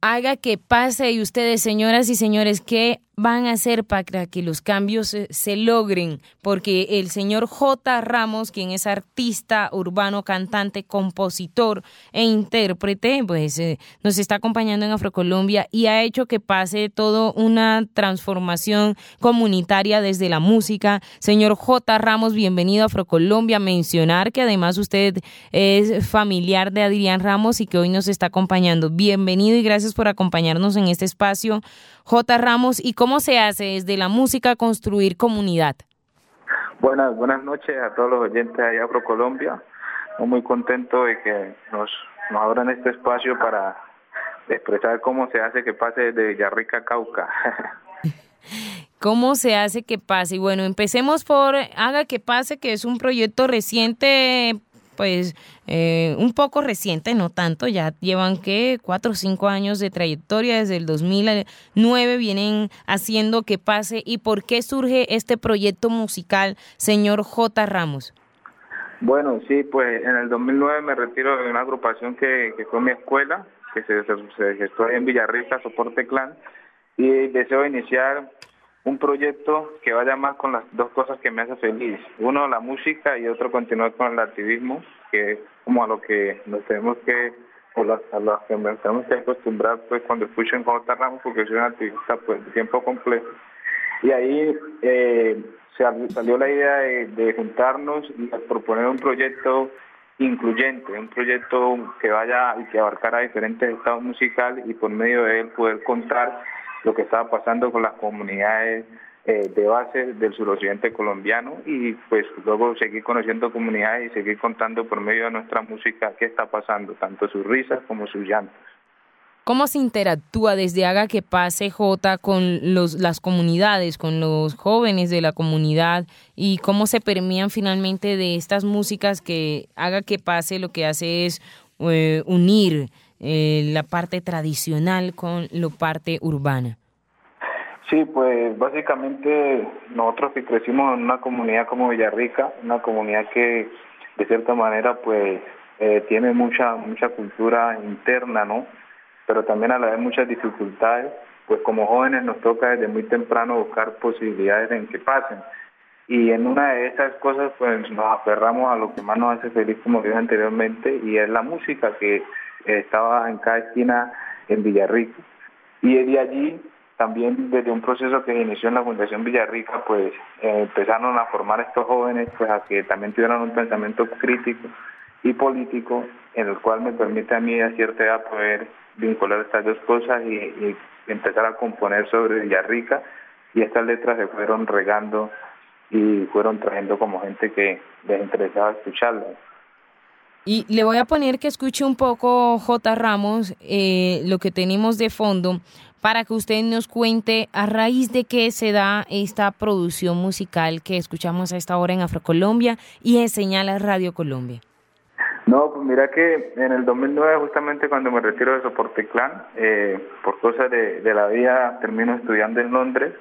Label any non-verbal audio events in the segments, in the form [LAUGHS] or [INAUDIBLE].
haga que pase y ustedes, señoras y señores, ¿qué van a hacer para que los cambios se, logren? Porque el señor J. Ramos, quien es artista urbano, cantante, compositor e intérprete, pues eh, nos está acompañando en Afrocolombia y ha hecho que pase todo una transformación comunitaria desde la música. Señor J. Ramos, bienvenido a Afrocolombia. Mencionar que además usted es familiar de Adrián Ramos y que hoy nos está acompañando. Bienvenido y gracias por acompañarnos en este espacio, J. Ramos. ¿Y cómo se hace desde la música construir comunidad? Buenas, buenas noches a todos los oyentes de Afro Colombia. Muy contento de que nos, nos abran este espacio para expresar cómo se hace que pase desde Villarrica a Cauca. [LAUGHS] ¿Cómo se hace que pase? Y bueno, empecemos por Haga que pase, que es un proyecto reciente pues eh, un poco reciente, no tanto, ya llevan que cuatro o cinco años de trayectoria, desde el 2009 vienen haciendo que pase. ¿Y por qué surge este proyecto musical, señor J. Ramos? Bueno, sí, pues en el 2009 me retiro de una agrupación que, fue mi escuela, que se, se en Villarrica, Soporte Clan, y deseo iniciar un proyecto que vaya más con las dos cosas que me hacen feliz. Uno, la música y otro, continuar con el activismo, que es como a lo que nos tenemos que, o a lo que nos tenemos que acostumbrar pues cuando escucho en J. Ramos, porque soy un activista pues de tiempo completo. Y ahí eh, salió la idea de, juntarnos y proponer un proyecto incluyente, un proyecto que vaya y que abarcara diferentes estados musicales y por medio de él poder contar lo que estaba pasando con las comunidades eh, de base del suroccidente colombiano y pues luego seguir conociendo comunidades y seguir contando por medio de nuestra música qué está pasando, tanto sus risas como sus llantos. ¿Cómo se interactúa desde Haga que Pase J con los, las comunidades, con los jóvenes de la comunidad y cómo se permean finalmente de estas músicas que Haga que Pase lo que hace es eh, unir eh, la parte tradicional con la parte urbana? Sí, pues básicamente nosotros que crecimos en una comunidad como Villarrica, una comunidad que de cierta manera pues eh, tiene mucha mucha cultura interna, ¿no? Pero también a la vez muchas dificultades, pues como jóvenes nos toca desde muy temprano buscar posibilidades en que pasen. Y en una de esas cosas pues nos aferramos a lo que más nos hace feliz, como dije anteriormente, y es la música, que estaba en cada esquina en Villarrica. Y de allí, también desde un proceso que se inició en la Fundación Villarrica, pues eh, empezaron a formar estos jóvenes pues a que también tuvieran un pensamiento crítico y político, en el cual me permite a mí a cierta edad poder vincular estas dos cosas y, empezar a componer sobre Villarrica y estas letras se fueron regando y fueron trayendo como gente que les interesaba escucharlas. Y le voy a poner que escuche un poco, J. Ramos, eh, lo que tenemos de fondo para que usted nos cuente a raíz de qué se da esta producción musical que escuchamos a esta hora en Afrocolombia y en Señales Radio Colombia. No, pues mira que en el 2009, justamente cuando me retiro de Soporte Clan, eh, por cosas de, de la vida, termino estudiando en Londres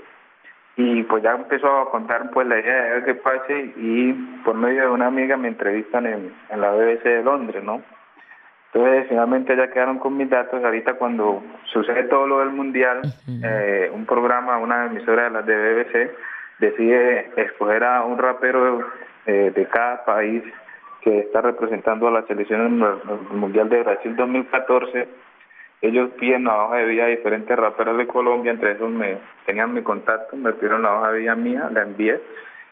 y pues ya empezó a contar pues la idea de ver qué pase y por medio de una amiga me entrevistan en, en la BBC de Londres, ¿no? Entonces finalmente ya quedaron con mis datos, ahorita cuando sucede todo lo del mundial, eh, un programa, una emisora de las de BBC decide escoger a un rapero eh, de cada país que está representando a la selección Mundial de Brasil 2014 ellos piden la hoja de vida a diferentes raperos de Colombia, entre esos me tenían mi contacto, me pidieron la hoja de vida mía, la envié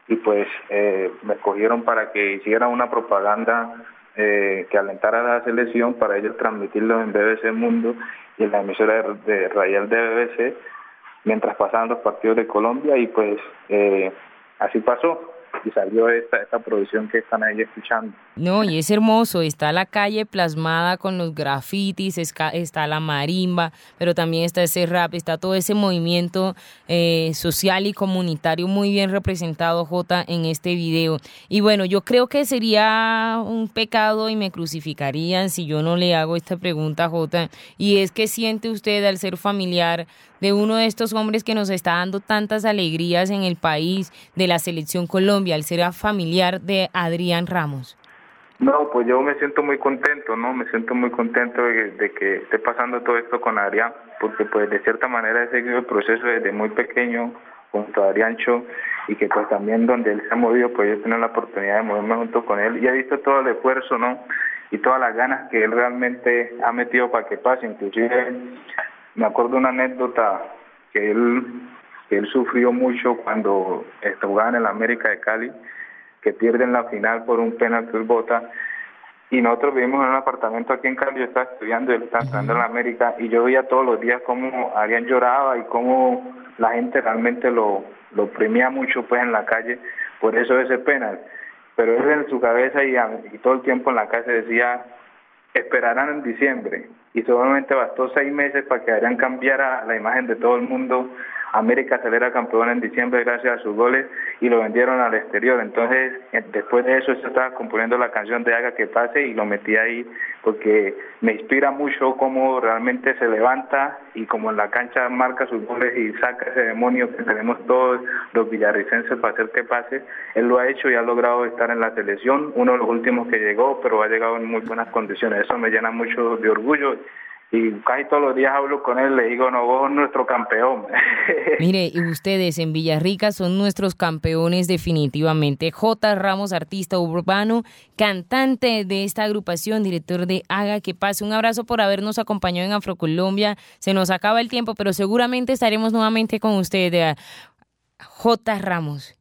y pues eh, me escogieron para que hiciera una propaganda eh, que alentara a la selección para ellos transmitirlo en BBC Mundo y en la emisora de, de Radial de BBC mientras pasaban los partidos de Colombia y pues eh, así pasó y salió esta, esta producción que están ahí escuchando. No, y es hermoso, está la calle plasmada con los grafitis, está la marimba, pero también está ese rap, está todo ese movimiento eh, social y comunitario muy bien representado, J, en este video. Y bueno, yo creo que sería un pecado y me crucificarían si yo no le hago esta pregunta, J, y es que siente usted al ser familiar de uno de estos hombres que nos está dando tantas alegrías en el país, de la selección Colombia, al ser familiar de Adrián Ramos? No, pues yo me siento muy contento, ¿no? Me siento muy contento de, que esté pasando todo esto con Adrián, porque pues de cierta manera he seguido el proceso desde muy pequeño junto a Adriancho y que pues también donde él se ha movido, pues yo he tenido la oportunidad de moverme junto con él y he visto todo el esfuerzo, ¿no? Y todas las ganas que él realmente ha metido para que pase. Inclusive me acuerdo una anécdota que él, que él sufrió mucho cuando jugaba en el América de Cali, que pierden la final por un penalti bota y nosotros vivimos en un apartamento aquí en Cali, yo estaba estudiando, él estaba estudiando en la América, y yo veía todos los días cómo alguien lloraba y cómo la gente realmente lo, lo premia mucho pues en la calle por eso ese penal. Pero él en su cabeza y, y todo el tiempo en la calle decía, esperarán en diciembre. Y solamente bastó seis meses para que Adrián cambiara la imagen de todo el mundo América saliera campeón en diciembre gracias a sus goles y lo vendieron al exterior. Entonces, eh, después de eso, yo estaba componiendo la canción de Haga que pase y lo metí ahí porque me inspira mucho cómo realmente se levanta y como en la cancha marca sus goles y saca ese demonio que tenemos todos los villarricenses para hacer que pase. Él lo ha hecho y ha logrado estar en la selección, uno de los últimos que llegó, pero ha llegado en muy buenas condiciones. Eso me llena mucho de orgullo y casi todos los días hablo con él, le digo, no, vos nuestro campeón. [LAUGHS] Mire, y ustedes en Villarrica son nuestros campeones definitivamente. J. Ramos, artista urbano, cantante de esta agrupación, director de Haga que pase. Un abrazo por habernos acompañado en Afrocolombia. Se nos acaba el tiempo, pero seguramente estaremos nuevamente con usted, J. Ramos.